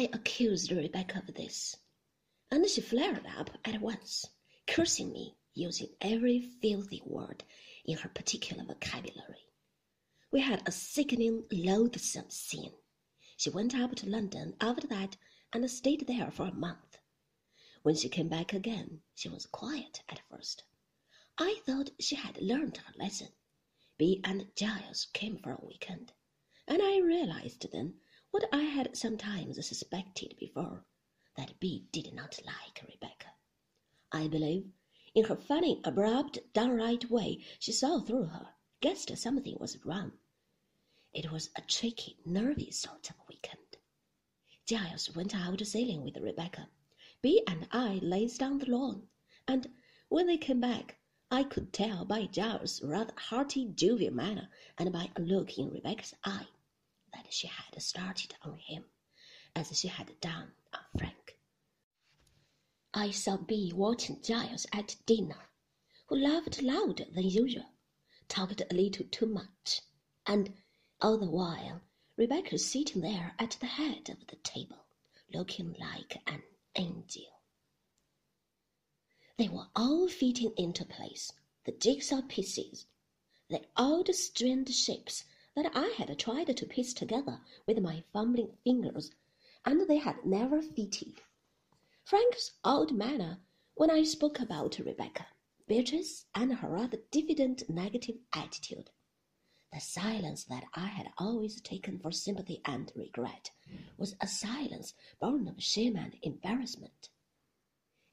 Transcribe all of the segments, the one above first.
I accused Rebecca of this, and she flared up at once, cursing me, using every filthy word in her particular vocabulary. We had a sickening, loathsome scene. She went up to London after that and stayed there for a month. When she came back again, she was quiet at first. I thought she had learned her lesson. Bee and Giles came for a weekend, and I realized then what I had sometimes suspected before, that Bee did not like Rebecca. I believe, in her funny, abrupt, downright way, she saw through her, guessed something was wrong. It was a tricky, nervy sort of weekend. Giles went out sailing with Rebecca. Bee and I lazed on the lawn, and when they came back, I could tell by Giles' rather hearty, jovial manner and by a look in Rebecca's eye that she had started on him, as she had done on Frank. I saw Bee watching Giles at dinner, who laughed louder than usual, talked a little too much, and all the while Rebecca sitting there at the head of the table, looking like an angel. They were all fitting into place, the jigsaw pieces, the odd strained shapes that I had tried to piece together with my fumbling fingers, and they had never fitted. Frank's odd manner when I spoke about Rebecca, Beatrice, and her rather diffident negative attitude, the silence that I had always taken for sympathy and regret was a silence born of shame and embarrassment.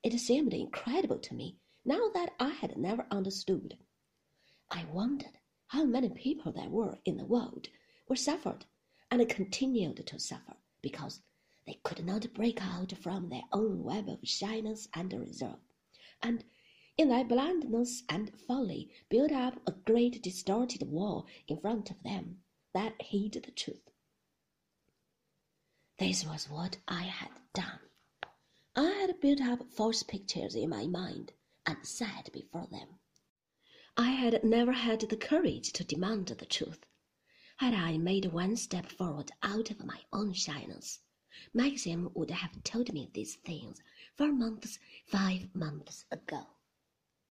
It seemed incredible to me now that I had never understood. I wondered how many people there were in the world who suffered and continued to suffer because they could not break out from their own web of shyness and reserve, and in their blindness and folly built up a great distorted wall in front of them that hid the truth. This was what I had done. I had built up false pictures in my mind and set before them. Had never had the courage to demand the truth. Had I made one step forward out of my own shyness, Maxim would have told me these things four months, five months ago.